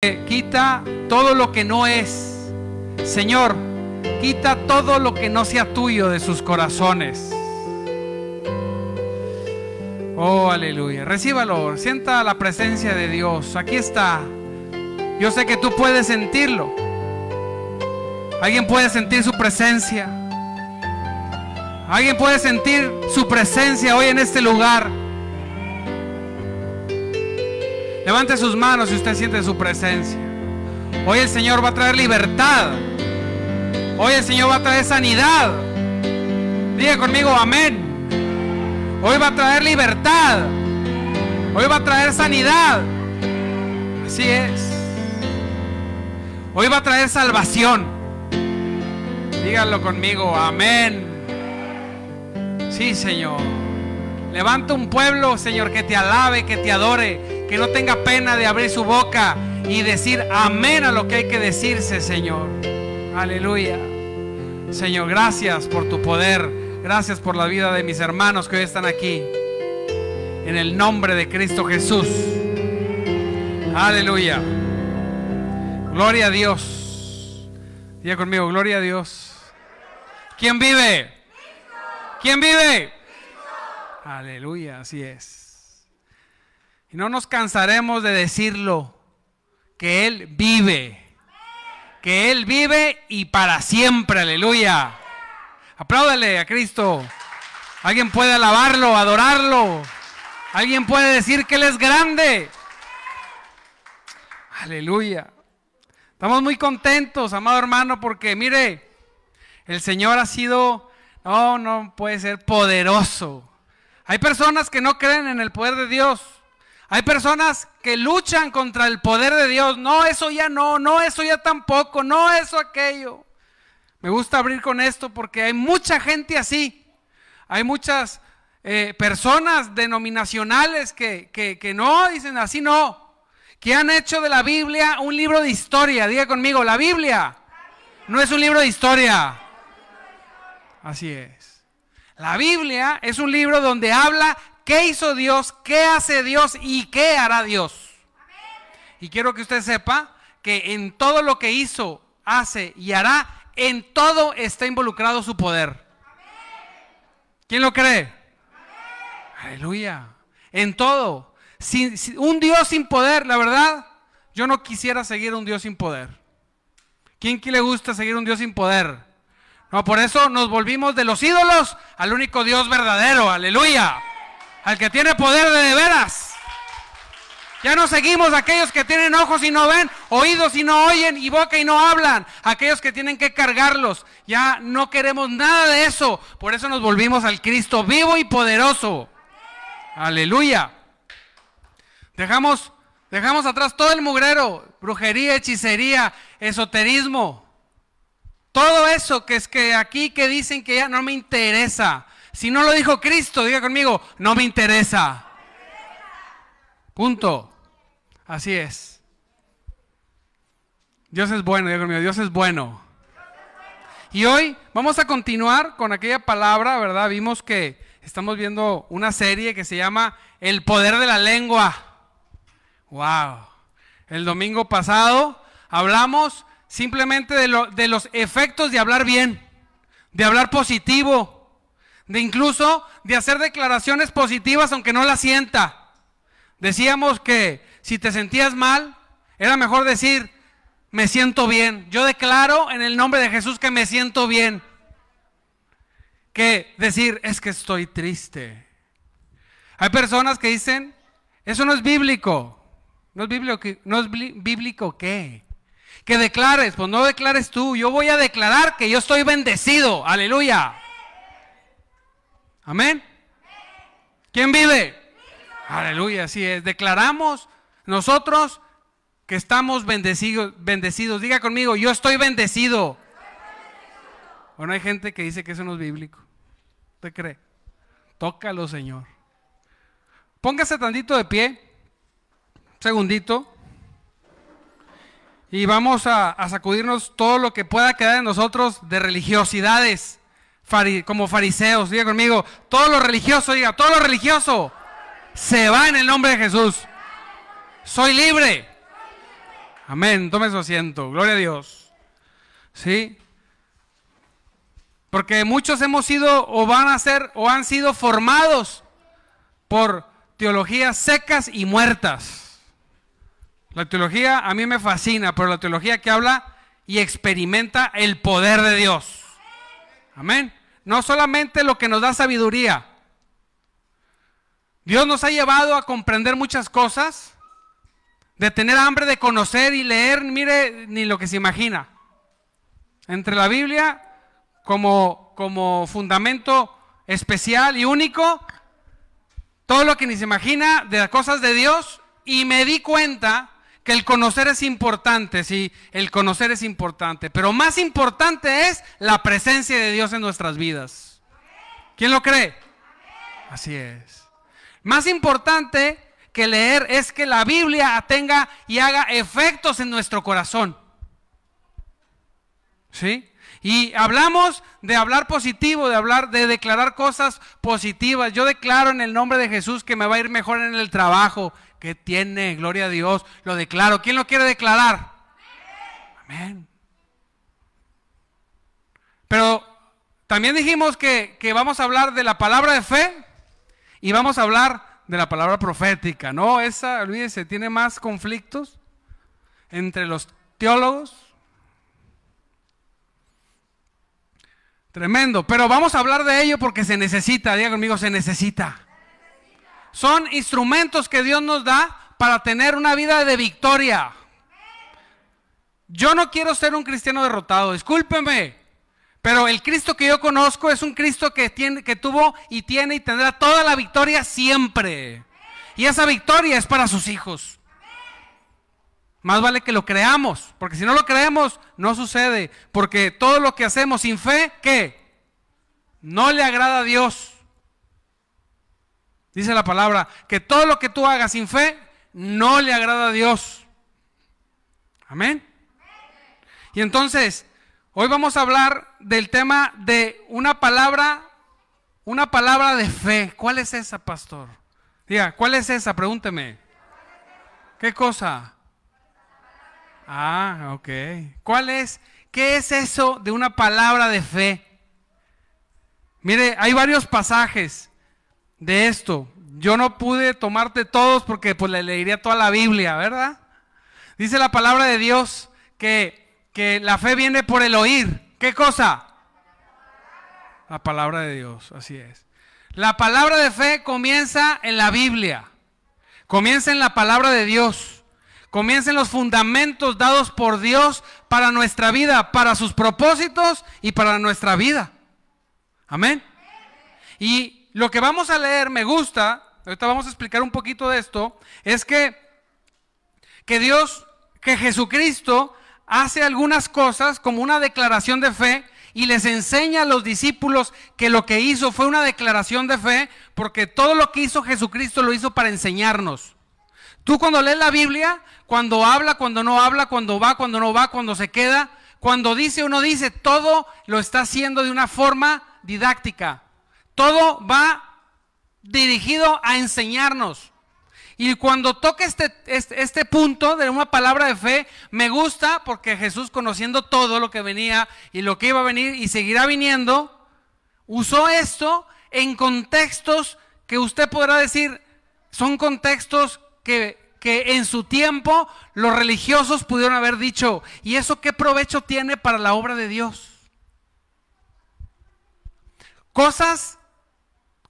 quita todo lo que no es. Señor, quita todo lo que no sea tuyo de sus corazones. Oh, aleluya. Recíbalo, sienta la presencia de Dios. Aquí está. Yo sé que tú puedes sentirlo. Alguien puede sentir su presencia. Alguien puede sentir su presencia hoy en este lugar. Levante sus manos si usted siente su presencia. Hoy el Señor va a traer libertad. Hoy el Señor va a traer sanidad. Diga conmigo, amén. Hoy va a traer libertad. Hoy va a traer sanidad. Así es. Hoy va a traer salvación. Díganlo conmigo, amén. Sí, Señor. Levanta un pueblo, Señor, que te alabe, que te adore que no tenga pena de abrir su boca y decir amén a lo que hay que decirse, Señor. Aleluya. Señor, gracias por tu poder. Gracias por la vida de mis hermanos que hoy están aquí. En el nombre de Cristo Jesús. Aleluya. Gloria a Dios. Diga conmigo, gloria a Dios. ¿Quién vive? ¿Quién vive? Aleluya, así es. Y no nos cansaremos de decirlo, que Él vive. Que Él vive y para siempre, aleluya. Apláudale a Cristo. Alguien puede alabarlo, adorarlo. Alguien puede decir que Él es grande. Aleluya. Estamos muy contentos, amado hermano, porque mire, el Señor ha sido, no, no puede ser poderoso. Hay personas que no creen en el poder de Dios. Hay personas que luchan contra el poder de Dios. No, eso ya no, no, eso ya tampoco, no, eso aquello. Me gusta abrir con esto porque hay mucha gente así. Hay muchas eh, personas denominacionales que, que no, dicen así no. Que han hecho de la Biblia un libro de historia. Diga conmigo, la Biblia no es un libro de historia. Así es. La Biblia es un libro donde habla ¿Qué hizo Dios? ¿Qué hace Dios? ¿Y qué hará Dios? Y quiero que usted sepa que en todo lo que hizo, hace y hará, en todo está involucrado su poder. ¿Quién lo cree? Aleluya. En todo. un Dios sin poder, la verdad, yo no quisiera seguir un Dios sin poder. ¿Quién le gusta seguir un Dios sin poder? No, por eso nos volvimos de los ídolos al único Dios verdadero. Aleluya al que tiene poder de, veras. Ya no seguimos a aquellos que tienen ojos y no ven, oídos y no oyen, y boca y no hablan. Aquellos que tienen que cargarlos. Ya no queremos nada de eso. Por eso nos volvimos al Cristo vivo y poderoso. Aleluya. Dejamos, dejamos atrás todo el mugrero, brujería, hechicería, esoterismo. Todo eso que es que aquí que dicen que ya no me interesa. Si no lo dijo Cristo, diga conmigo, no me interesa. Punto. Así es. Dios es bueno, diga conmigo, Dios es bueno. Y hoy vamos a continuar con aquella palabra, ¿verdad? Vimos que estamos viendo una serie que se llama El poder de la lengua. Wow. El domingo pasado hablamos simplemente de, de los efectos de hablar bien, de hablar positivo, de incluso de hacer declaraciones positivas aunque no las sienta. Decíamos que si te sentías mal, era mejor decir, me siento bien. Yo declaro en el nombre de Jesús que me siento bien. Que decir, es que estoy triste. Hay personas que dicen, eso no es bíblico. No es bíblico, no es bíblico qué? Que declares, pues no declares tú. Yo voy a declarar que yo estoy bendecido. Aleluya. Amén. ¿Quién vive? Aleluya, así es. Declaramos nosotros que estamos bendecidos, bendecidos. Diga conmigo, yo estoy bendecido. Bueno, hay gente que dice que eso no es bíblico. ¿Usted cree? Tócalo, Señor. Póngase tantito de pie. Un segundito. Y vamos a, a sacudirnos todo lo que pueda quedar en nosotros de religiosidades como fariseos, diga conmigo, todo lo religioso, diga, todo lo religioso se va en el nombre de Jesús. Soy libre. Amén. Tome su asiento. Gloria a Dios. ¿Sí? Porque muchos hemos sido o van a ser o han sido formados por teologías secas y muertas. La teología a mí me fascina, pero la teología que habla y experimenta el poder de Dios. Amén. No solamente lo que nos da sabiduría. Dios nos ha llevado a comprender muchas cosas, de tener hambre de conocer y leer, mire, ni lo que se imagina. Entre la Biblia como, como fundamento especial y único, todo lo que ni se imagina de las cosas de Dios, y me di cuenta que el conocer es importante, sí, el conocer es importante, pero más importante es la presencia de Dios en nuestras vidas. ¿Quién lo cree? Así es. Más importante que leer es que la Biblia tenga y haga efectos en nuestro corazón. ¿Sí? Y hablamos de hablar positivo, de hablar, de declarar cosas positivas. Yo declaro en el nombre de Jesús que me va a ir mejor en el trabajo, que tiene, gloria a Dios, lo declaro. ¿Quién lo quiere declarar? Amén. Pero también dijimos que, que, vamos a hablar de la palabra de fe y vamos a hablar de la palabra profética, ¿no? Esa, olvídese, tiene más conflictos entre los teólogos. Tremendo, pero vamos a hablar de ello porque se necesita, diga conmigo, se necesita. Son instrumentos que Dios nos da para tener una vida de victoria. Yo no quiero ser un cristiano derrotado, discúlpeme. Pero el Cristo que yo conozco es un Cristo que, tiene, que tuvo y tiene y tendrá toda la victoria siempre. Y esa victoria es para sus hijos. Más vale que lo creamos, porque si no lo creemos, no sucede. Porque todo lo que hacemos sin fe, ¿qué? No le agrada a Dios. Dice la palabra, que todo lo que tú hagas sin fe no le agrada a Dios. Amén. Y entonces, hoy vamos a hablar del tema de una palabra, una palabra de fe. ¿Cuál es esa, pastor? Diga, ¿cuál es esa? Pregúnteme. ¿Qué cosa? Ah, ok. ¿Cuál es? ¿Qué es eso de una palabra de fe? Mire, hay varios pasajes de esto. Yo no pude tomarte todos porque pues le leería toda la Biblia, ¿verdad? Dice la palabra de Dios que, que la fe viene por el oír. ¿Qué cosa? La palabra de Dios, así es. La palabra de fe comienza en la Biblia, comienza en la palabra de Dios, comienza en los fundamentos dados por Dios para nuestra vida, para sus propósitos y para nuestra vida. Amén. Y lo que vamos a leer me gusta, ahorita vamos a explicar un poquito de esto, es que, que Dios, que Jesucristo hace algunas cosas como una declaración de fe y les enseña a los discípulos que lo que hizo fue una declaración de fe, porque todo lo que hizo Jesucristo lo hizo para enseñarnos. Tú cuando lees la Biblia, cuando habla, cuando no habla, cuando va, cuando no va, cuando se queda, cuando dice o no dice, todo lo está haciendo de una forma didáctica. Todo va dirigido a enseñarnos. Y cuando toque este, este, este, punto de una palabra de fe, me gusta porque Jesús, conociendo todo lo que venía y lo que iba a venir y seguirá viniendo, usó esto en contextos que usted podrá decir, son contextos que, que en su tiempo los religiosos pudieron haber dicho, ¿y eso qué provecho tiene para la obra de Dios? Cosas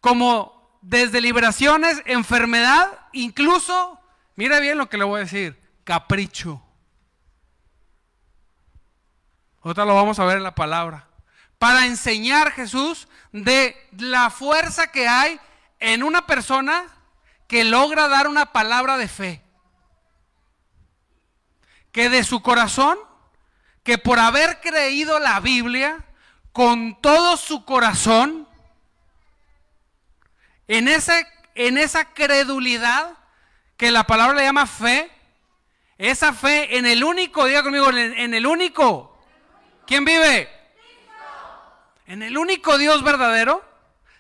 como desde liberaciones, enfermedad, incluso, mira bien lo que le voy a decir, capricho. Otra lo vamos a ver en la palabra. Para enseñar Jesús de la fuerza que hay en una persona que logra dar una palabra de fe. Que de su corazón, que por haber creído la Biblia, con todo su corazón, en esa, en esa credulidad que la palabra le llama fe, esa fe en el único, diga conmigo, en el, único. ¿Quién vive? En el único Dios verdadero,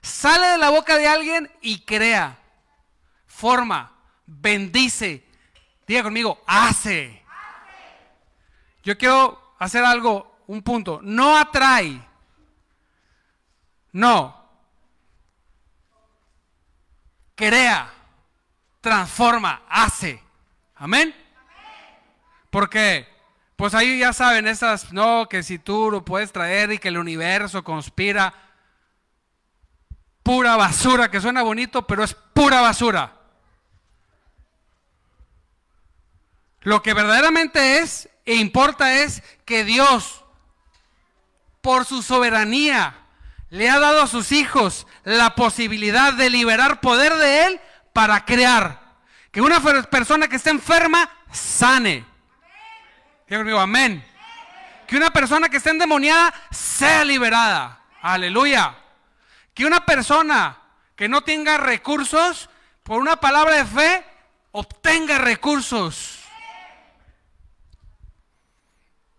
sale de la boca de alguien y crea, forma, bendice. Diga conmigo, hace. yo quiero hacer algo, un punto. No atrae. No. Crea, transforma, hace. Amén. Porque, pues ahí ya saben, esas, no, que si tú lo puedes traer y que el universo conspira. Pura basura, que suena bonito, pero es pura basura. Lo que verdaderamente es e importa es que Dios, por su soberanía, le ha dado a sus hijos la posibilidad de liberar poder de Él para crear. Que una persona que esté enferma sane. Amén. Que una persona que esté endemoniada sea liberada. Aleluya. Que una persona que no tenga recursos, por una palabra de fe, obtenga recursos.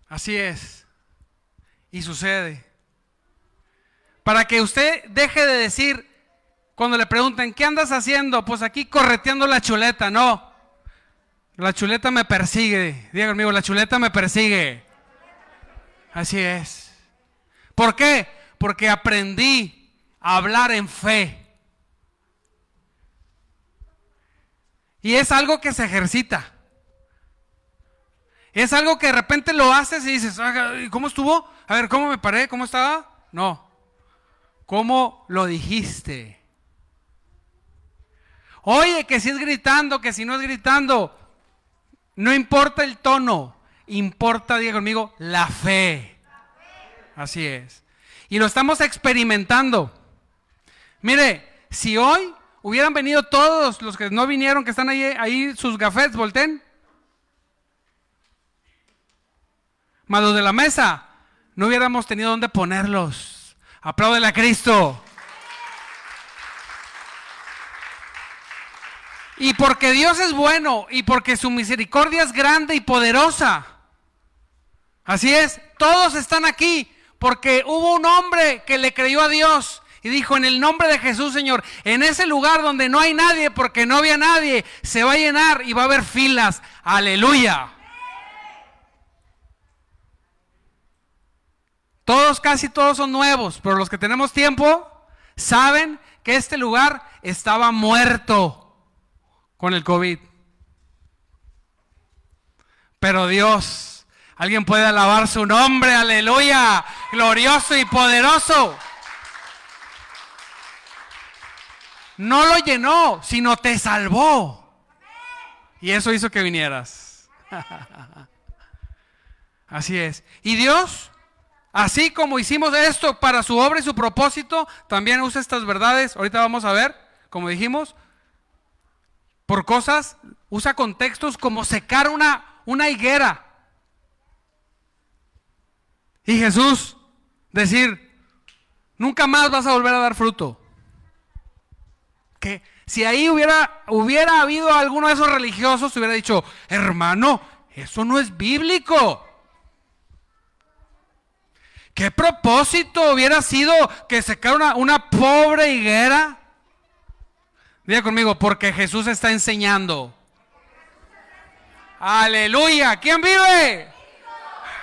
Así es. Y sucede. Para que usted deje de decir, cuando le pregunten, ¿qué andas haciendo? Pues aquí correteando la chuleta. No. La chuleta me persigue. Diga conmigo, la chuleta me persigue. Así es. ¿Por qué? Porque aprendí a hablar en fe. Y es algo que se ejercita. Es algo que de repente lo haces y dices, ¿cómo estuvo? A ver, ¿cómo me paré? ¿Cómo estaba? No. ¿Cómo lo dijiste? Oye, que si es gritando, que si no es gritando. No importa el tono, importa, diga conmigo, la fe. Así es. Y lo estamos experimentando. Mire, si hoy hubieran venido todos los que no vinieron, que están ahí, ahí sus gafetes, volten. Más los de la mesa, no hubiéramos tenido dónde ponerlos. Apláudele a Cristo. Y porque Dios es bueno y porque su misericordia es grande y poderosa. Así es, todos están aquí porque hubo un hombre que le creyó a Dios y dijo, en el nombre de Jesús, Señor, en ese lugar donde no hay nadie, porque no había nadie, se va a llenar y va a haber filas. Aleluya. Todos, casi todos son nuevos, pero los que tenemos tiempo saben que este lugar estaba muerto con el COVID. Pero Dios, alguien puede alabar su nombre, aleluya, glorioso y poderoso. No lo llenó, sino te salvó. Y eso hizo que vinieras. Así es. Y Dios Así como hicimos esto para su obra y su propósito, también usa estas verdades. Ahorita vamos a ver, como dijimos, por cosas, usa contextos como secar una, una higuera. Y Jesús decir, nunca más vas a volver a dar fruto. Que si ahí hubiera, hubiera habido alguno de esos religiosos, hubiera dicho, hermano, eso no es bíblico. ¿Qué propósito hubiera sido que secara una, una pobre higuera? Diga conmigo, porque Jesús está enseñando. Aleluya. ¿Quién vive?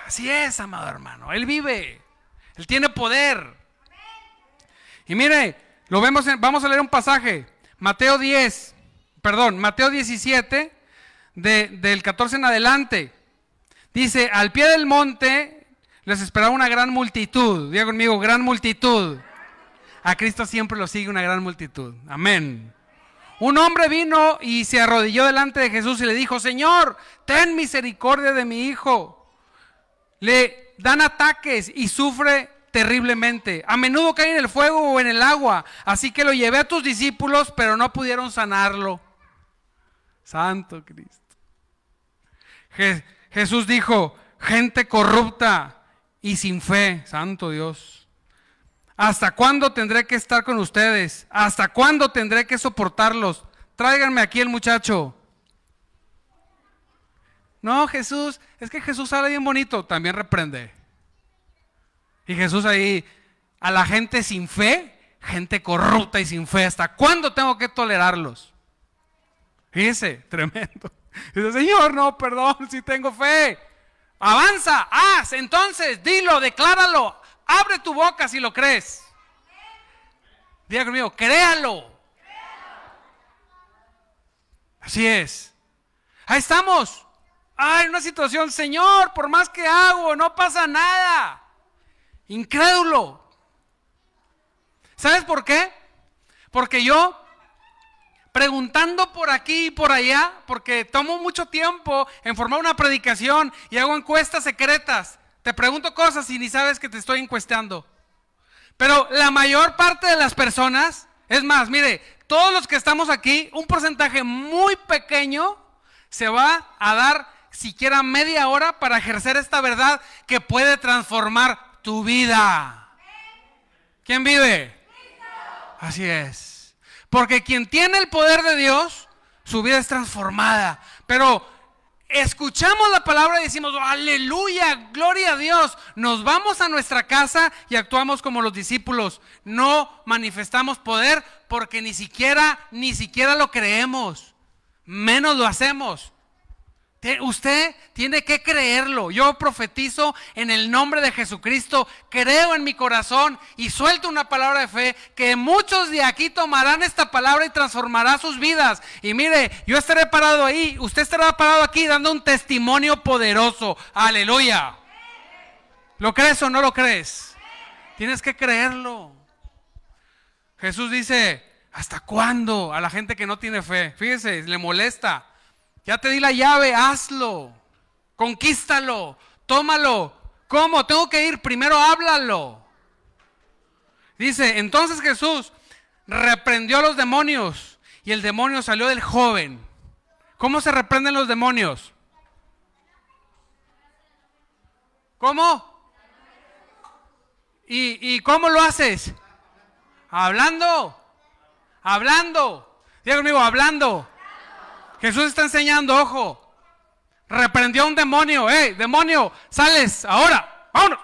Así es, amado hermano. Él vive. Él tiene poder. Y mire, lo vemos, vamos a leer un pasaje. Mateo 10, perdón, Mateo 17, del 14 en adelante. Dice, al pie del monte les esperaba una gran multitud. Diga conmigo, gran multitud. A Cristo siempre lo sigue una gran multitud. Amén. Un hombre vino y se arrodilló delante de Jesús y le dijo, Señor, ten misericordia de mi hijo. Le dan ataques y sufre terriblemente. A menudo cae en el fuego o en el agua. Así que lo llevé a tus discípulos, pero no pudieron sanarlo. Santo Cristo. Jesús dijo, gente corrupta y sin fe, santo Dios. ¿Hasta cuándo tendré que estar con ustedes? ¿Hasta cuándo tendré que soportarlos? Tráiganme aquí el muchacho. No, Jesús, es que Jesús sale bien bonito, también reprende. Y Jesús ahí, a la gente sin fe, gente corrupta y sin fe, ¿hasta cuándo tengo que tolerarlos? Fíjese, tremendo. Dice, Señor, no, perdón, si tengo fe. Avanza, haz, entonces, dilo, decláralo, abre tu boca si lo crees. Diga conmigo, créalo. Así es. Ahí estamos. Hay una situación, Señor, por más que hago, no pasa nada. Incrédulo. ¿Sabes por qué? Porque yo, preguntando por aquí y por allá, porque tomo mucho tiempo en formar una predicación y hago encuestas secretas, te pregunto cosas y ni sabes que te estoy encuestando. Pero la mayor parte de las personas, es más, mire, todos los que estamos aquí, un porcentaje muy pequeño se va a dar siquiera media hora para ejercer esta verdad que puede transformar tu vida. ¿Quién vive? Así es. Porque quien tiene el poder de Dios, su vida es transformada. Pero escuchamos la palabra y decimos, aleluya, gloria a Dios. Nos vamos a nuestra casa y actuamos como los discípulos. No manifestamos poder porque ni siquiera, ni siquiera lo creemos. Menos lo hacemos. Usted tiene que creerlo. Yo profetizo en el nombre de Jesucristo, creo en mi corazón y suelto una palabra de fe que muchos de aquí tomarán esta palabra y transformará sus vidas. Y mire, yo estaré parado ahí, usted estará parado aquí dando un testimonio poderoso. Aleluya. ¿Lo crees o no lo crees? Tienes que creerlo. Jesús dice, ¿hasta cuándo? A la gente que no tiene fe. Fíjese, le molesta. Ya te di la llave, hazlo. Conquístalo, tómalo. ¿Cómo? Tengo que ir, primero háblalo. Dice, entonces Jesús reprendió a los demonios y el demonio salió del joven. ¿Cómo se reprenden los demonios? ¿Cómo? ¿Y, cómo lo haces? Hablando. Hablando. Diga conmigo, hablando. Jesús está enseñando, ojo. Reprendió a un demonio. ¡Hey, demonio! ¡Sales! ¡Ahora! ¡Vámonos!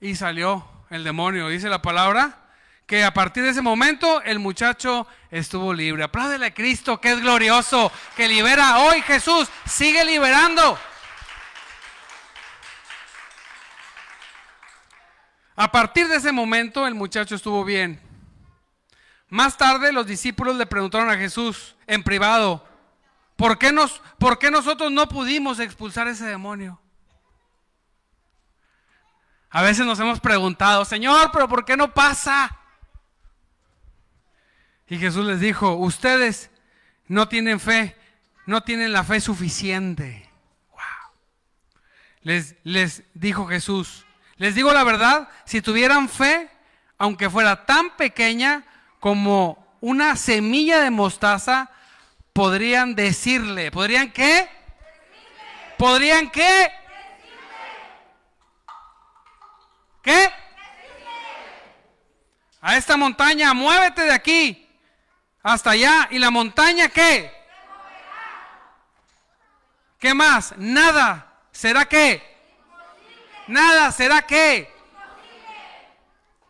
Y salió el demonio. Dice la palabra que a partir de ese momento el muchacho estuvo libre. Apláudele a Cristo, que es glorioso, que libera. Hoy Jesús sigue liberando. A partir de ese momento el muchacho estuvo bien. Más tarde los discípulos le preguntaron a Jesús en privado, ¿por qué, nos, ¿por qué nosotros no pudimos expulsar ese demonio? A veces nos hemos preguntado, Señor, pero ¿por qué no pasa? Y Jesús les dijo, ustedes no tienen fe, no tienen la fe suficiente. Wow. Les, les dijo Jesús, les digo la verdad, si tuvieran fe, aunque fuera tan pequeña, como una semilla de mostaza, podrían decirle, ¿podrían qué? ¿Podrían qué? ¿Qué? A esta montaña, muévete de aquí hasta allá. ¿Y la montaña qué? ¿Qué más? Nada. ¿Será qué? Nada. ¿Será qué?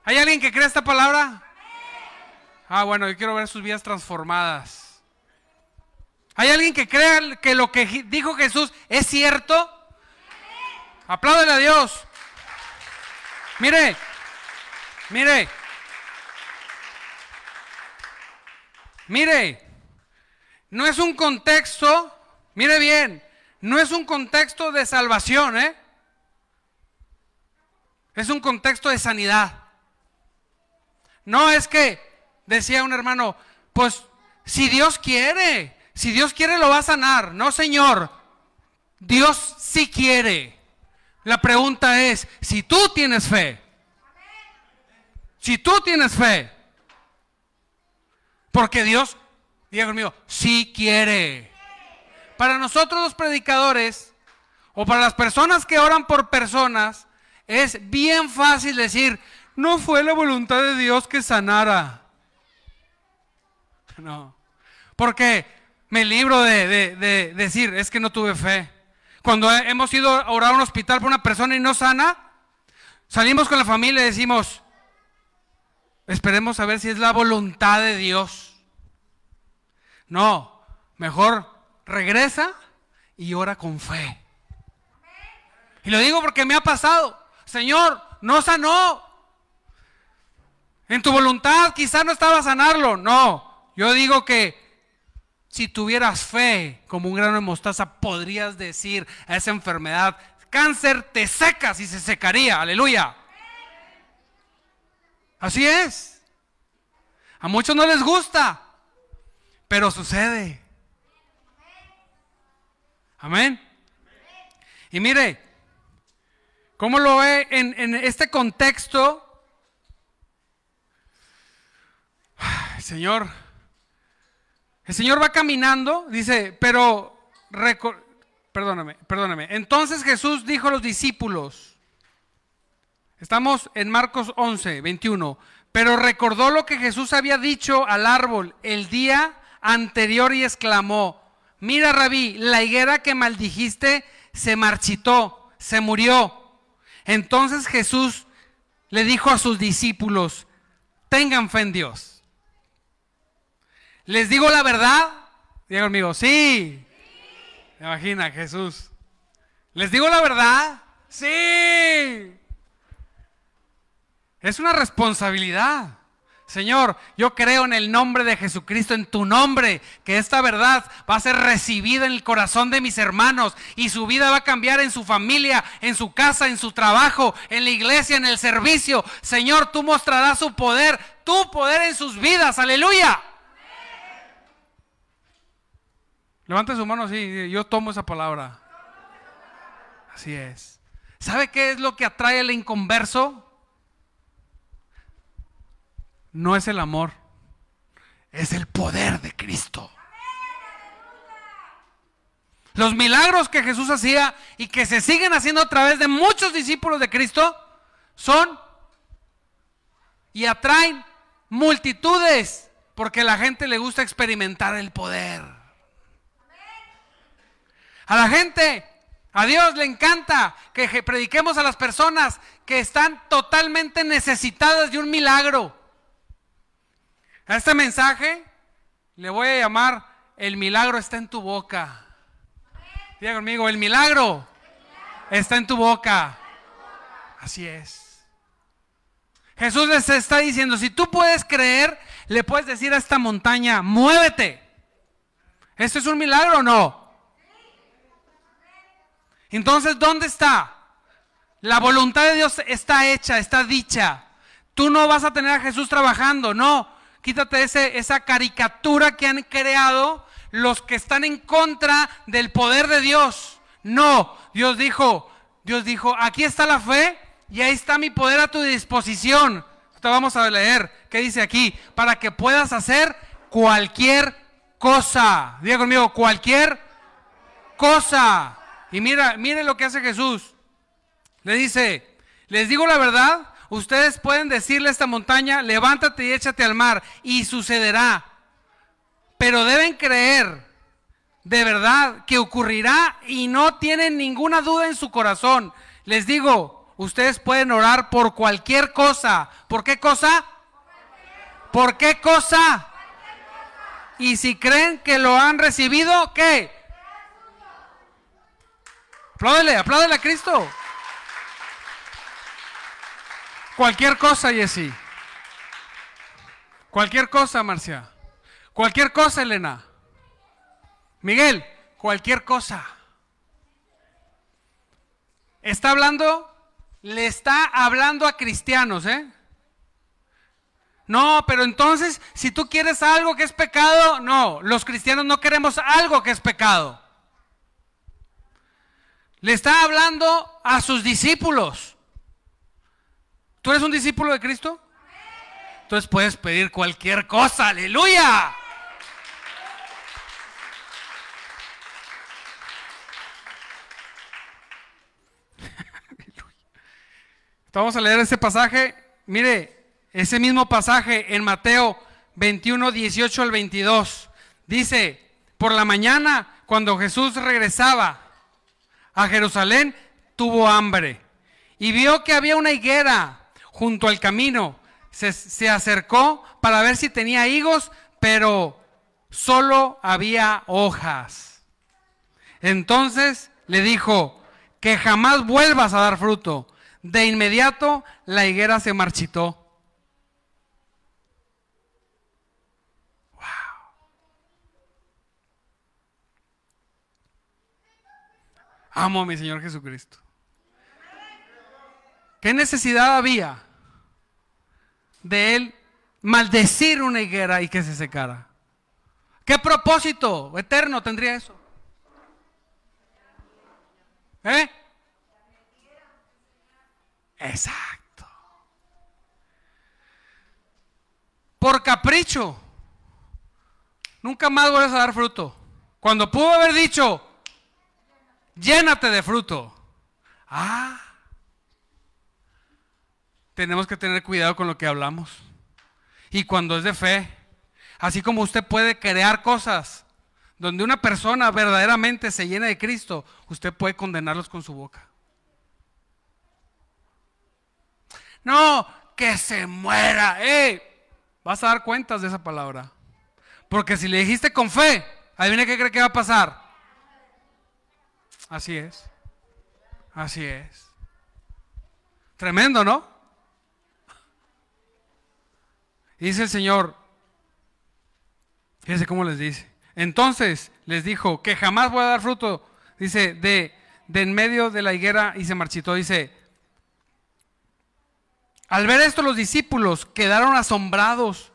¿Hay alguien que cree esta palabra? Ah, bueno, yo quiero ver sus vidas transformadas. ¿Hay alguien que crea que lo que dijo Jesús es cierto? Apláudele a Dios. Mire, mire, mire, no es un contexto, mire bien, no es un contexto de salvación, ¿eh? Es un contexto de sanidad. No es que decía un hermano, pues si Dios quiere, si Dios quiere lo va a sanar. No, Señor, Dios sí quiere. La pregunta es, si tú tienes fe, si tú tienes fe, porque Dios, diga conmigo, sí quiere. Para nosotros los predicadores, o para las personas que oran por personas, es bien fácil decir, no fue la voluntad de Dios que sanara. No. Porque me libro de, decir, es que no tuve fe. Cuando hemos ido a orar a un hospital por una persona y no sana, salimos con la familia y decimos, esperemos a ver si es la voluntad de Dios. No, mejor regresa y ora con fe. Y lo digo porque me ha pasado. Señor, no sanó. En tu voluntad quizás no estaba sanarlo. No, yo digo que si tuvieras fe como un grano de mostaza, podrías decir a esa enfermedad, cáncer, te secas y se secaría. Aleluya. Así es. A muchos no les gusta, pero sucede. Amén. Y mire, ¿cómo lo ve en, este contexto? Señor, el Señor va caminando, dice, pero, perdóname, perdóname. Entonces Jesús dijo a los discípulos, estamos en Marcos 11, 21, pero recordó lo que Jesús había dicho al árbol el día anterior y exclamó, mira rabí, la higuera que maldijiste se marchitó, se murió. Entonces Jesús le dijo a sus discípulos, tengan fe en Dios. Les digo la verdad, digan conmigo, sí. Imagina Jesús. Les digo la verdad, sí. Es una responsabilidad. Señor, yo creo en el nombre de Jesucristo, en tu nombre, que esta verdad va a ser recibida en el corazón de mis hermanos y su vida va a cambiar en su familia, en su casa, en su trabajo, en la iglesia, en el servicio. Señor, tú mostrarás su poder, tu poder en sus vidas. Aleluya. Levante su mano así, yo tomo esa palabra. Así es. ¿Sabe qué es lo que atrae al inconverso? no es el amor, es el poder de Cristo. Los milagros que Jesús hacía y que se siguen haciendo a través de muchos discípulos de Cristo son y atraen multitudes porque la gente le gusta experimentar el poder. A la gente, a Dios le encanta que prediquemos a las personas que están totalmente necesitadas de un milagro. A este mensaje le voy a llamar El milagro está en tu boca. Diga conmigo, el milagro está en tu boca. Así es. Jesús les está diciendo, si tú puedes creer, le puedes decir a esta montaña, muévete. ¿Esto es un milagro o no? Entonces, ¿dónde está? La voluntad de Dios está hecha, está dicha. Tú no vas a tener a Jesús trabajando, no quítate ese, esa caricatura que han creado los que están en contra del poder de Dios. No, Dios dijo, Dios dijo, aquí está la fe y ahí está mi poder a tu disposición. Vamos a leer qué dice aquí, para que puedas hacer cualquier cosa. Diga conmigo, cualquier cosa. Y mira, mire lo que hace Jesús. Le dice, les digo la verdad, Ustedes pueden decirle a esta montaña, levántate y échate al mar, y sucederá. Pero deben creer de verdad que ocurrirá y no tienen ninguna duda en su corazón. Les digo, ustedes pueden orar por cualquier cosa. ¿Por qué cosa? ¿Por qué cosa? Y si creen que lo han recibido, ¿qué? Apláudele, apláudele a Cristo. Cualquier cosa, Jessy. Cualquier cosa, Marcia. Cualquier cosa, Elena. Miguel, cualquier cosa. Está hablando, le está hablando a cristianos, ¿eh? No, pero entonces, si tú quieres algo que es pecado, no, los cristianos no queremos algo que es pecado. Le está hablando a sus discípulos. ¿Tú eres un discípulo de Cristo? Entonces puedes pedir cualquier cosa, aleluya. Vamos a leer ese pasaje. Mire, ese mismo pasaje en Mateo 21, 18 al 22. Dice, por la mañana, cuando Jesús regresaba a Jerusalén, tuvo hambre y vio que había una higuera junto al camino. Se, acercó para ver si tenía higos, pero solo había hojas. Entonces le dijo, que jamás vuelvas a dar fruto. De inmediato la higuera se marchitó. Wow. Amo a mi Señor Jesucristo. ¿Qué necesidad había de Él maldecir una higuera y que se secara? ¿Qué propósito eterno tendría eso? ¿Eh? Exacto. Por capricho. Nunca más vuelves a dar fruto. Cuando pudo haber dicho, llénate de fruto. Ah. Tenemos que tener cuidado con lo que hablamos. Y cuando es de fe, así como usted puede crear cosas donde una persona verdaderamente se llena de Cristo, usted puede condenarlos con su boca. No, que se muera. ¡Ey! Vas a dar cuentas de esa palabra. Porque si le dijiste con fe, adivina qué cree que va a pasar. Así es. Así es. Tremendo, ¿no? Dice el Señor, fíjense cómo les dice. Entonces les dijo que jamás voy a dar fruto, dice, de, de en medio de la higuera y se marchitó. Dice, al ver esto los discípulos quedaron asombrados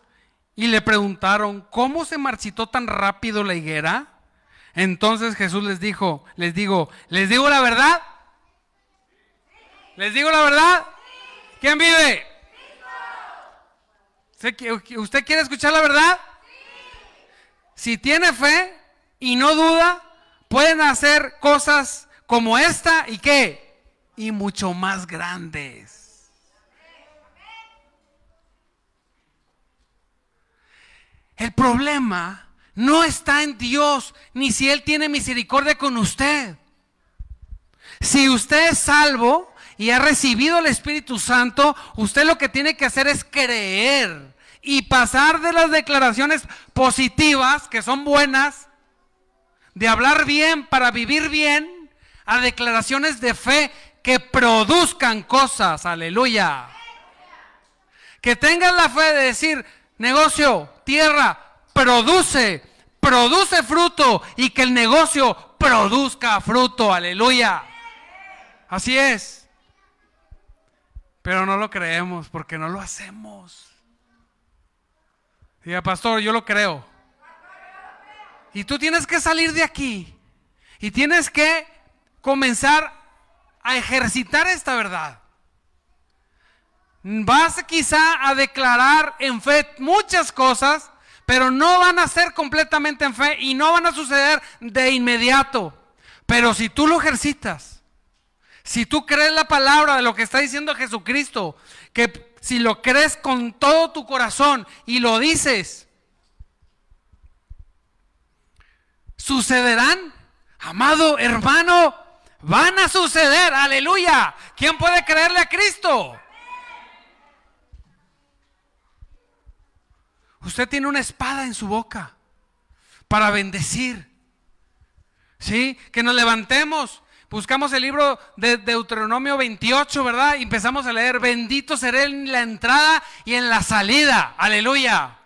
y le preguntaron, ¿cómo se marchitó tan rápido la higuera? Entonces Jesús les dijo, les digo, ¿les digo la verdad? ¿Les digo la verdad? ¿Quién vive? ¿Usted quiere escuchar la verdad? Si tiene fe y no duda, pueden hacer cosas como esta y qué? Y mucho más grandes. El problema no está en Dios, ni si Él tiene misericordia con usted. Si usted es salvo y ha recibido el Espíritu Santo, usted lo que tiene que hacer es creer y pasar de las declaraciones positivas, que son buenas, de hablar bien para vivir bien, a declaraciones de fe que produzcan cosas, aleluya. Que tengan la fe de decir, negocio, tierra, produce, produce fruto y que el negocio produzca fruto, aleluya. Así es. Pero no lo creemos porque no lo hacemos. Diga, pastor, yo lo creo. Y tú tienes que salir de aquí. Y tienes que comenzar a ejercitar esta verdad. Vas quizá a declarar en fe muchas cosas, pero no van a ser completamente en fe y no van a suceder de inmediato. Pero si tú lo ejercitas, si tú crees la palabra de lo que está diciendo Jesucristo, que si lo crees con todo tu corazón y lo dices, sucederán. Amado hermano, van a suceder. Aleluya. ¿Quién puede creerle a Cristo? Usted tiene una espada en su boca para bendecir. ¿Sí? Que nos levantemos Buscamos el libro de Deuteronomio 28, ¿verdad? Y empezamos a leer, bendito seré en la entrada y en la salida. Aleluya.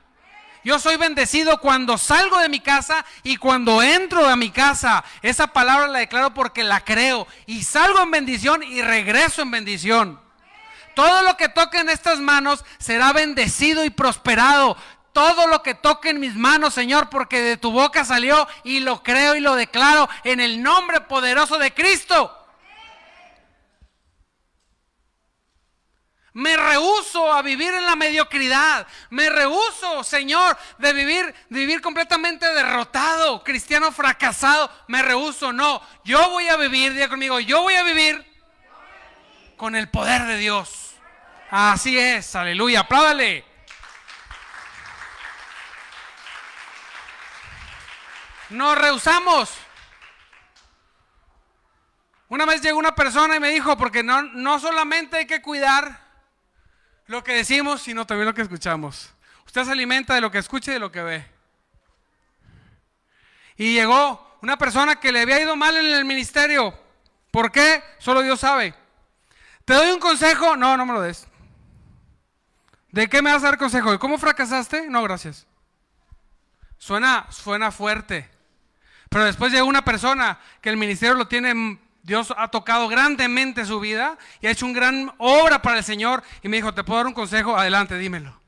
Yo soy bendecido cuando salgo de mi casa y cuando entro a mi casa. Esa palabra la declaro porque la creo. Y salgo en bendición y regreso en bendición. Todo lo que toque en estas manos será bendecido y prosperado todo lo que toque en mis manos, Señor, porque de tu boca salió y lo creo y lo declaro en el nombre poderoso de Cristo. Me rehuso a vivir en la mediocridad. Me rehuso, Señor, de vivir, de vivir completamente derrotado, cristiano fracasado. Me rehuso, no. Yo voy a vivir, diga conmigo, yo voy a vivir con el poder de Dios. Así es, aleluya, apláudale. Nos rehusamos. Una vez llegó una persona y me dijo, porque no, no solamente hay que cuidar lo que decimos, sino también lo que escuchamos. Usted se alimenta de lo que escucha y de lo que ve. Y llegó una persona que le había ido mal en el ministerio, ¿Por qué? Solo Dios sabe. ¿Te doy un consejo? No, no me lo des. ¿De qué me vas a dar consejo? ¿De cómo fracasaste? No, gracias. Suena, suena fuerte. Pero después llega una persona que el ministerio lo tiene, Dios ha tocado grandemente su vida y ha hecho una gran obra para el Señor y me dijo, ¿te puedo dar un consejo? Adelante, dímelo.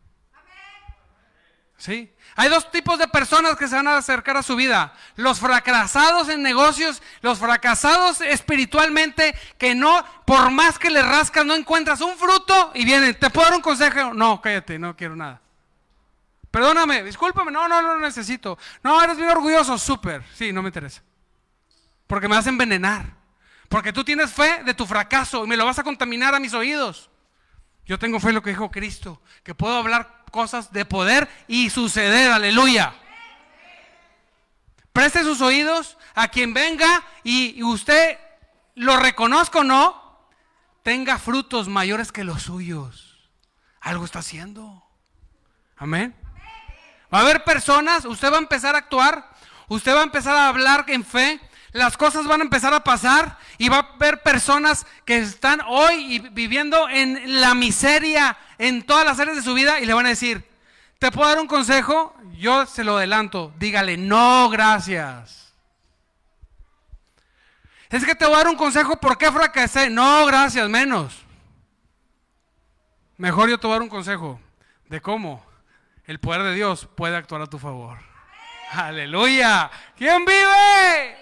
¿Sí? Hay dos tipos de personas que se van a acercar a su vida. Los fracasados en negocios, los fracasados espiritualmente, que no, por más que le rascas, no encuentras un fruto y vienen, ¿te puedo dar un consejo? No, cállate, no quiero nada. Perdóname, discúlpame, no, no, no lo necesito. No, eres bien orgulloso, súper. Sí, no me interesa. Porque me vas a envenenar. Porque tú tienes fe de tu fracaso y me lo vas a contaminar a mis oídos. Yo tengo fe en lo que dijo Cristo, que puedo hablar cosas de poder y suceder, aleluya. Preste sus oídos a quien venga y, usted lo reconozca o no, tenga frutos mayores que los suyos. Algo está haciendo. Amén. Va a haber personas, usted va a empezar a actuar, usted va a empezar a hablar en fe, las cosas van a empezar a pasar y va a haber personas que están hoy viviendo en la miseria en todas las áreas de su vida y le van a decir, ¿te puedo dar un consejo? Yo se lo adelanto, dígale, no, gracias. Es que te voy a dar un consejo, ¿por qué fracasé? No, gracias, menos. Mejor yo te voy a dar un consejo de cómo el poder de Dios puede actuar a tu favor. Aleluya. ¿Quién vive?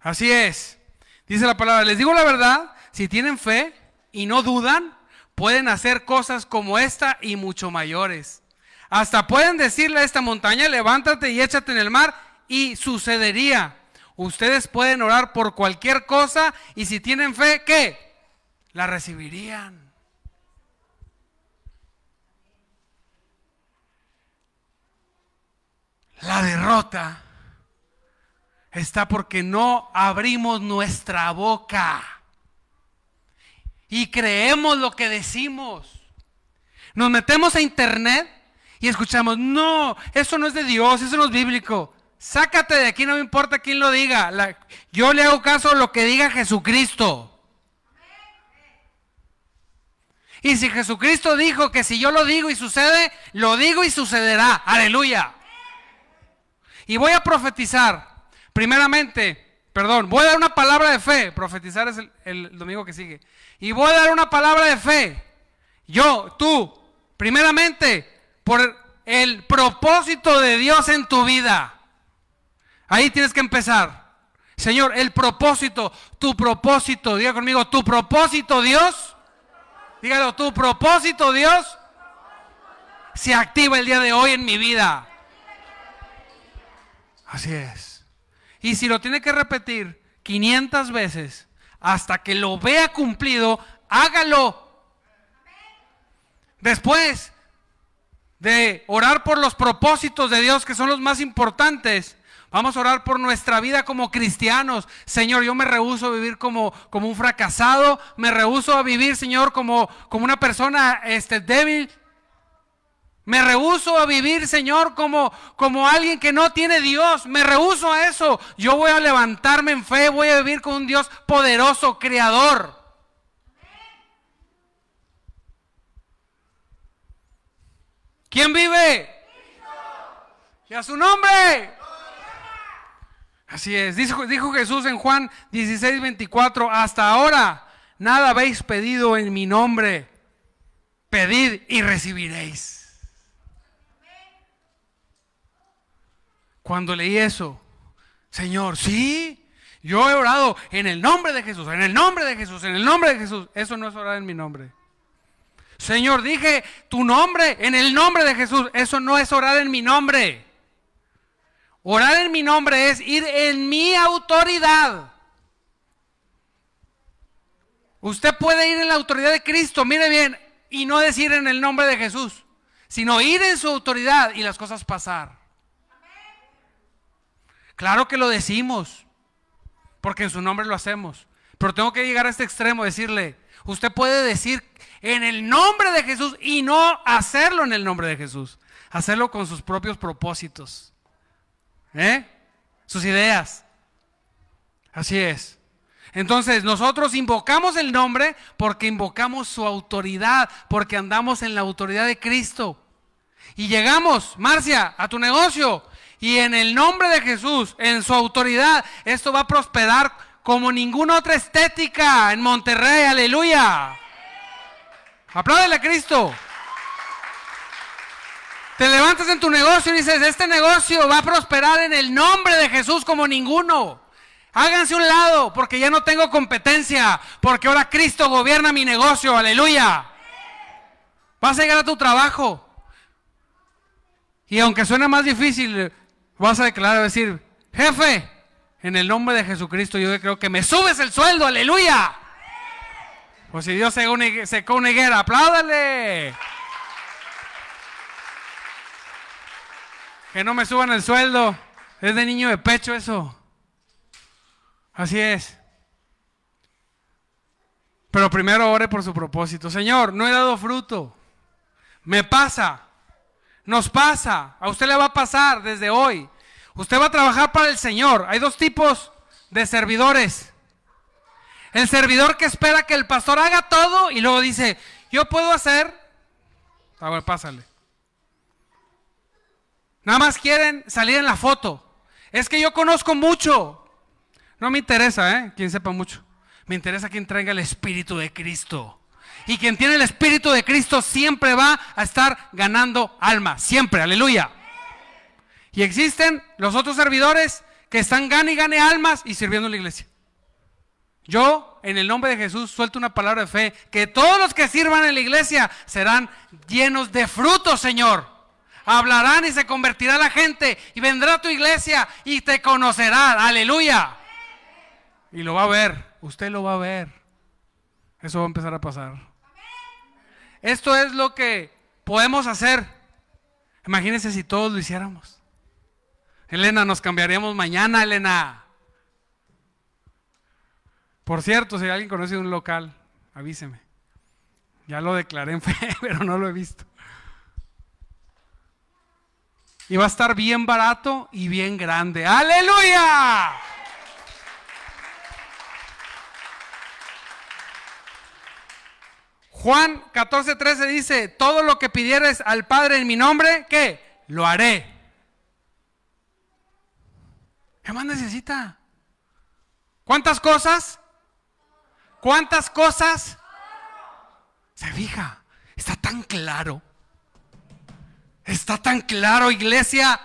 Así es. Dice la palabra, les digo la verdad, si tienen fe y no dudan, pueden hacer cosas como esta y mucho mayores. Hasta pueden decirle a esta montaña, levántate y échate en el mar y sucedería. Ustedes pueden orar por cualquier cosa y si tienen fe, ¿qué? La recibirían. La derrota está porque no abrimos nuestra boca y creemos lo que decimos. Nos metemos a internet y escuchamos, no, eso no es de Dios, eso no es bíblico. Sácate de aquí, no me importa quién lo diga. yo le hago caso a lo que diga Jesucristo. Y si Jesucristo dijo que si yo lo digo y sucede, lo digo y sucederá. Aleluya. Y voy a profetizar. Primeramente, perdón, voy a dar una palabra de fe. Profetizar es el, domingo que sigue. Y voy a dar una palabra de fe. Yo, tú, primeramente, por el propósito de Dios en tu vida. Ahí tienes que empezar. Señor, el propósito, tu propósito, diga conmigo, tu propósito Dios. Dígalo, tu propósito Dios se activa el día de hoy en mi vida. Así es. Y si lo tiene que repetir 500 veces hasta que lo vea cumplido, hágalo. Después de orar por los propósitos de Dios que son los más importantes, Vamos a orar por nuestra vida como cristianos. Señor, yo me rehuso a vivir como, como un fracasado. Me rehuso a vivir, Señor, como, como una persona este, débil. Me rehuso a vivir, Señor, como, como alguien que no tiene Dios. Me rehuso a eso. Yo voy a levantarme en fe, voy a vivir con un Dios poderoso, creador. ¿Quién vive? Y a su nombre. Así es. Dijo, dijo Jesús en Juan 16, 24, hasta ahora nada habéis pedido en mi nombre. Pedid y recibiréis. Cuando leí eso, Señor, sí, yo he orado en el nombre de Jesús, en el nombre de Jesús, en el nombre de Jesús. Eso no es orar en mi nombre. Señor, dije tu nombre en el nombre de Jesús. Eso no es orar en mi nombre. Orar en mi nombre es ir en mi autoridad. Usted puede ir en la autoridad de Cristo, mire bien, y no decir en el nombre de Jesús, sino ir en su autoridad y las cosas pasar. Claro que lo decimos, porque en su nombre lo hacemos. Pero tengo que llegar a este extremo, decirle, usted puede decir en el nombre de Jesús y no hacerlo en el nombre de Jesús. Hacerlo con sus propios propósitos. ¿Eh? Sus ideas. Así es. Entonces nosotros invocamos el nombre porque invocamos su autoridad, porque andamos en la autoridad de Cristo. Y llegamos, Marcia, a tu negocio y en el nombre de Jesús, en su autoridad, esto va a prosperar como ninguna otra estética en Monterrey. Aleluya. Apláudele a Cristo. Te levantas en tu negocio y dices, este negocio va a prosperar en el nombre de Jesús como ninguno. Háganse un lado porque ya no tengo competencia, porque ahora Cristo gobierna mi negocio, aleluya. Vas a llegar a tu trabajo. Y aunque suene más difícil, vas a declarar, decir, jefe, en el nombre de Jesucristo yo creo que me subes el sueldo, aleluya. Pues si Dios secó una higuera, apláudale. Que no me suban el sueldo. Es de niño de pecho eso. Así es. Pero primero ore por su propósito. Señor, no he dado fruto. Me pasa. Nos pasa. A usted le va a pasar desde hoy. Usted va a trabajar para el Señor. Hay dos tipos de servidores. El servidor que espera que el pastor haga todo y luego dice, yo puedo hacer. A ver, pásale. Nada más quieren salir en la foto. Es que yo conozco mucho. No me interesa, ¿eh? Quien sepa mucho. Me interesa quien traiga el Espíritu de Cristo. Y quien tiene el Espíritu de Cristo siempre va a estar ganando alma. Siempre, aleluya. Y existen los otros servidores que están gane y gane almas y sirviendo en la iglesia. Yo, en el nombre de Jesús, suelto una palabra de fe, que todos los que sirvan en la iglesia serán llenos de frutos, Señor. Hablarán y se convertirá la gente y vendrá a tu iglesia y te conocerá. Aleluya. Y lo va a ver, usted lo va a ver. Eso va a empezar a pasar. Esto es lo que podemos hacer. Imagínense si todos lo hiciéramos. Elena, nos cambiaríamos mañana, Elena. Por cierto, si alguien conoce un local, avíseme. Ya lo declaré en fe, pero no lo he visto. Y va a estar bien barato y bien grande. Aleluya. Juan 14:13 dice, todo lo que pidieres al Padre en mi nombre, ¿qué? Lo haré. ¿Qué más necesita? ¿Cuántas cosas? ¿Cuántas cosas? Se fija, está tan claro. Está tan claro, iglesia.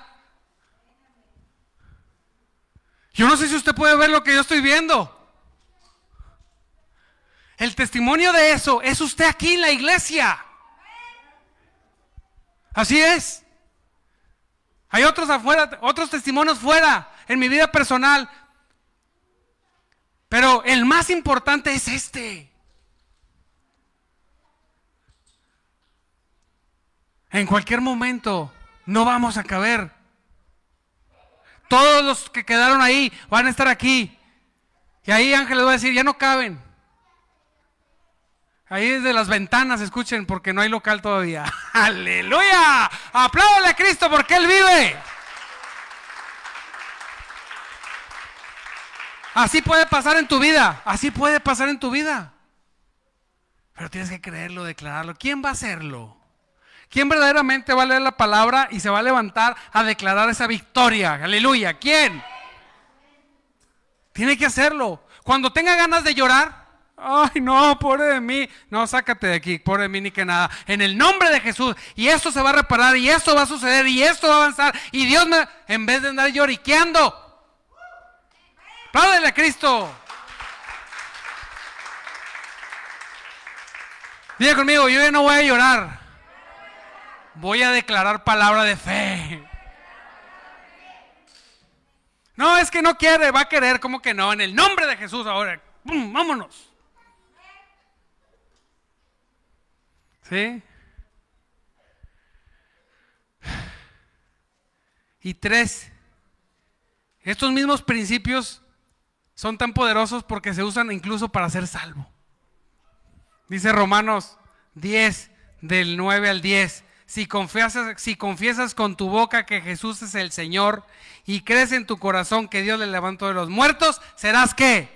Yo no sé si usted puede ver lo que yo estoy viendo. El testimonio de eso es usted aquí en la iglesia. Así es. Hay otros afuera, otros testimonios fuera en mi vida personal. Pero el más importante es este. En cualquier momento no vamos a caber. Todos los que quedaron ahí van a estar aquí. Y ahí Ángel les va a decir, ya no caben. Ahí desde las ventanas escuchen porque no hay local todavía. Aleluya. Apláudale a Cristo porque Él vive. Así puede pasar en tu vida. Así puede pasar en tu vida. Pero tienes que creerlo, declararlo. ¿Quién va a hacerlo? ¿Quién verdaderamente va a leer la palabra y se va a levantar a declarar esa victoria? Aleluya. ¿Quién? Tiene que hacerlo. Cuando tenga ganas de llorar, Ay, no, pobre de mí. No, sácate de aquí, pobre de mí ni que nada. En el nombre de Jesús. Y esto se va a reparar, y esto va a suceder, y esto va a avanzar. Y Dios me, en vez de andar lloriqueando, Padre a Cristo. Diga conmigo, yo ya no voy a llorar. Voy a declarar palabra de fe. No, es que no quiere, va a querer, como que no? En el nombre de Jesús ahora. Vámonos. ¿Sí? Y tres, estos mismos principios son tan poderosos porque se usan incluso para ser salvo. Dice Romanos 10, del 9 al 10. si confiesas, si confiesas con tu boca que Jesús es el Señor y crees en tu corazón que Dios le levantó de los muertos, serás qué?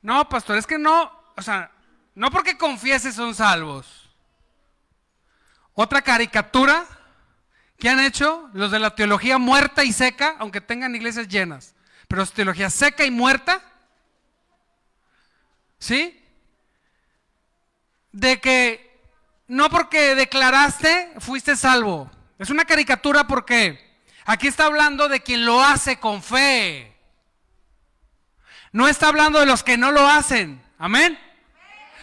No, pastor, es que no, o sea, no porque confieses son salvos. Otra caricatura que han hecho los de la teología muerta y seca, aunque tengan iglesias llenas, pero es teología seca y muerta, ¿sí? De que no porque declaraste fuiste salvo. Es una caricatura porque aquí está hablando de quien lo hace con fe. No está hablando de los que no lo hacen. Amén.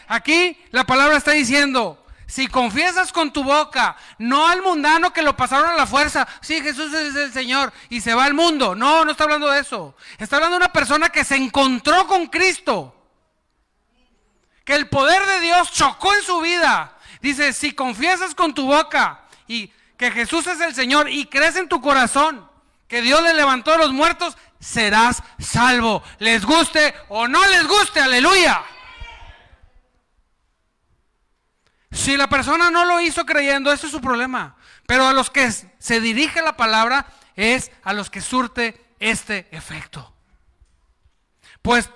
Aquí la palabra está diciendo, si confiesas con tu boca, no al mundano que lo pasaron a la fuerza, sí, Jesús es el Señor y se va al mundo. No, no está hablando de eso. Está hablando de una persona que se encontró con Cristo. Que el poder de Dios chocó en su vida. Dice, si confiesas con tu boca y que Jesús es el Señor y crees en tu corazón que Dios le levantó a los muertos, serás salvo. Les guste o no les guste, aleluya. Si la persona no lo hizo creyendo, ese es su problema. Pero a los que se dirige la palabra es a los que surte este efecto. Pues,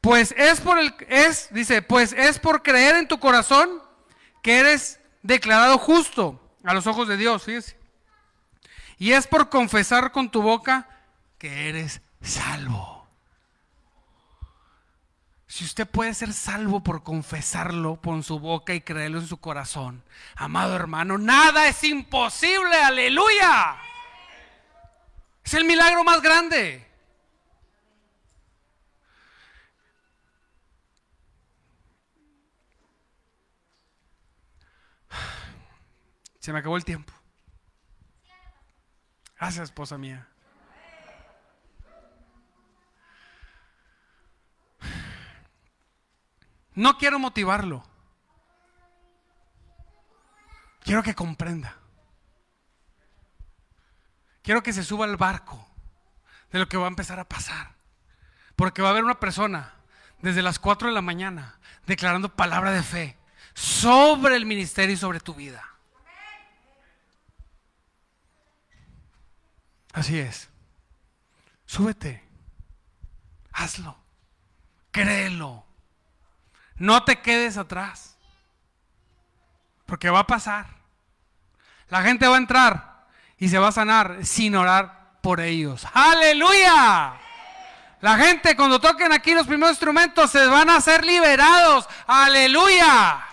pues es por el, es, dice, pues es por creer en tu corazón que eres declarado justo a los ojos de Dios. Y es por confesar con tu boca que eres salvo. Si usted puede ser salvo por confesarlo con su boca y creerlo en su corazón, amado hermano, nada es imposible, aleluya. Es el milagro más grande. Se me acabó el tiempo. Gracias, esposa mía. No quiero motivarlo. Quiero que comprenda. Quiero que se suba al barco de lo que va a empezar a pasar. Porque va a haber una persona desde las 4 de la mañana declarando palabra de fe sobre el ministerio y sobre tu vida. Así es. Súbete. Hazlo. Créelo. No te quedes atrás. Porque va a pasar. La gente va a entrar y se va a sanar sin orar por ellos. Aleluya. La gente cuando toquen aquí los primeros instrumentos se van a ser liberados. Aleluya.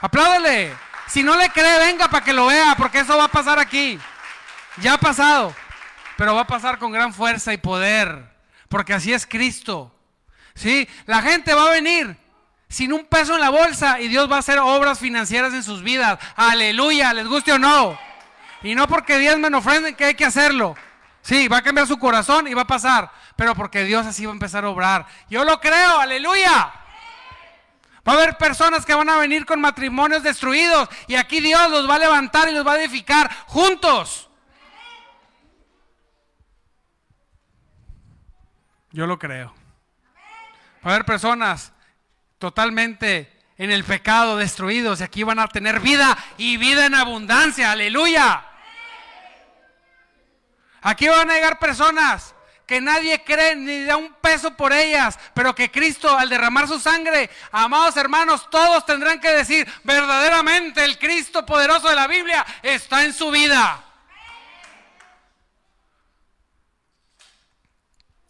Apláudele. Si no le cree, venga para que lo vea, porque eso va a pasar aquí. Ya ha pasado, pero va a pasar con gran fuerza y poder, porque así es Cristo. ¿Sí? La gente va a venir sin un peso en la bolsa y Dios va a hacer obras financieras en sus vidas. Aleluya, les guste o no. Y no porque me ofrenden que hay que hacerlo. Sí, va a cambiar su corazón y va a pasar, pero porque Dios así va a empezar a obrar. Yo lo creo, aleluya. Va a haber personas que van a venir con matrimonios destruidos y aquí Dios los va a levantar y los va a edificar juntos. Yo lo creo. Va a haber personas totalmente en el pecado, destruidos, y aquí van a tener vida y vida en abundancia, aleluya. Aquí van a llegar personas que nadie cree ni da un peso por ellas, pero que Cristo al derramar su sangre, amados hermanos, todos tendrán que decir, verdaderamente el Cristo poderoso de la Biblia está en su vida.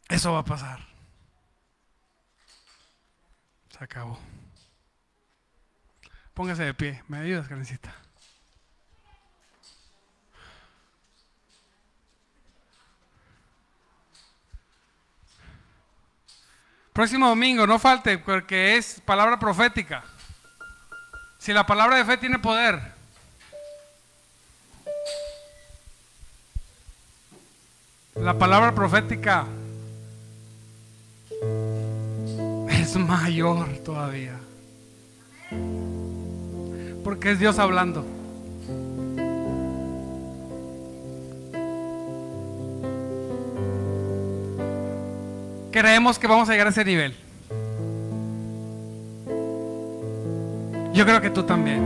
Eso va a pasar. Se acabó. Póngase de pie. ¿Me ayudas, Carmencita? Próximo domingo, no falte, porque es palabra profética. Si la palabra de fe tiene poder. La palabra profética mayor todavía. Porque es Dios hablando. Creemos que vamos a llegar a ese nivel. Yo creo que tú también.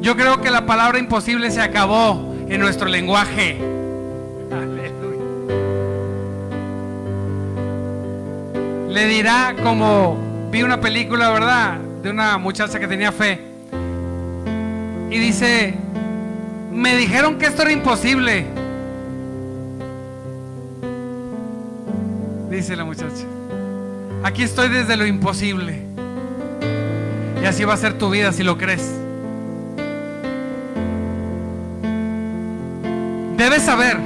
Yo creo que la palabra imposible se acabó en nuestro lenguaje. Le dirá como vi una película, ¿verdad? De una muchacha que tenía fe. Y dice, me dijeron que esto era imposible. Dice la muchacha. Aquí estoy desde lo imposible. Y así va a ser tu vida si lo crees. Debes saber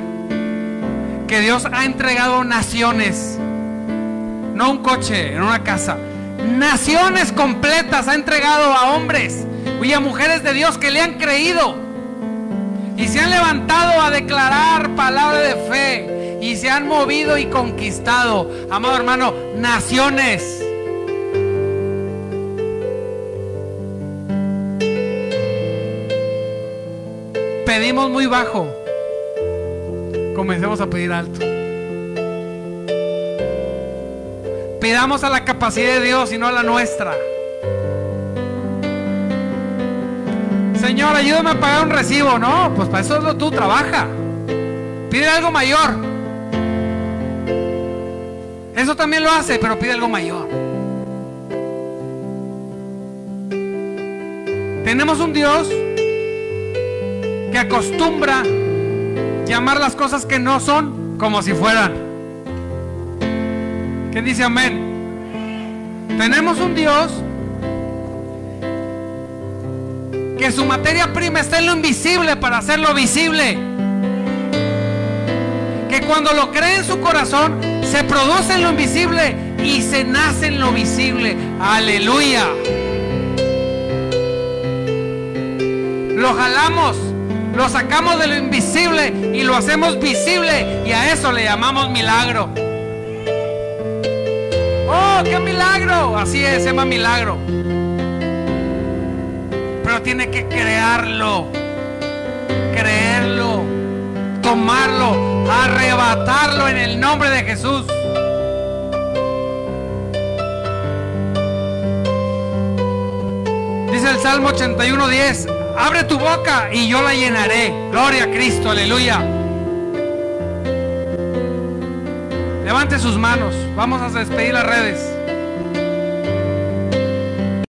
que Dios ha entregado naciones, no un coche, en una casa, naciones completas ha entregado a hombres y a mujeres de Dios que le han creído y se han levantado a declarar palabra de fe y se han movido y conquistado, amado hermano, naciones. Pedimos muy bajo comencemos a pedir alto. Pidamos a la capacidad de Dios y no a la nuestra. Señor, ayúdame a pagar un recibo. No, pues para eso tú, trabaja. Pide algo mayor. Eso también lo hace, pero pide algo mayor. Tenemos un Dios que acostumbra llamar las cosas que no son como si fueran. ¿Quién dice amén? Tenemos un Dios que su materia prima está en lo invisible para hacerlo visible. Que cuando lo cree en su corazón, se produce en lo invisible y se nace en lo visible. Aleluya. Lo jalamos lo sacamos de lo invisible y lo hacemos visible y a eso le llamamos milagro. ¡Oh, qué milagro! Así es, se llama milagro. Pero tiene que crearlo, creerlo, tomarlo, arrebatarlo en el nombre de Jesús. Dice el Salmo 81.10, Abre tu boca y yo la llenaré. Gloria a Cristo, aleluya. Levante sus manos. Vamos a despedir las redes.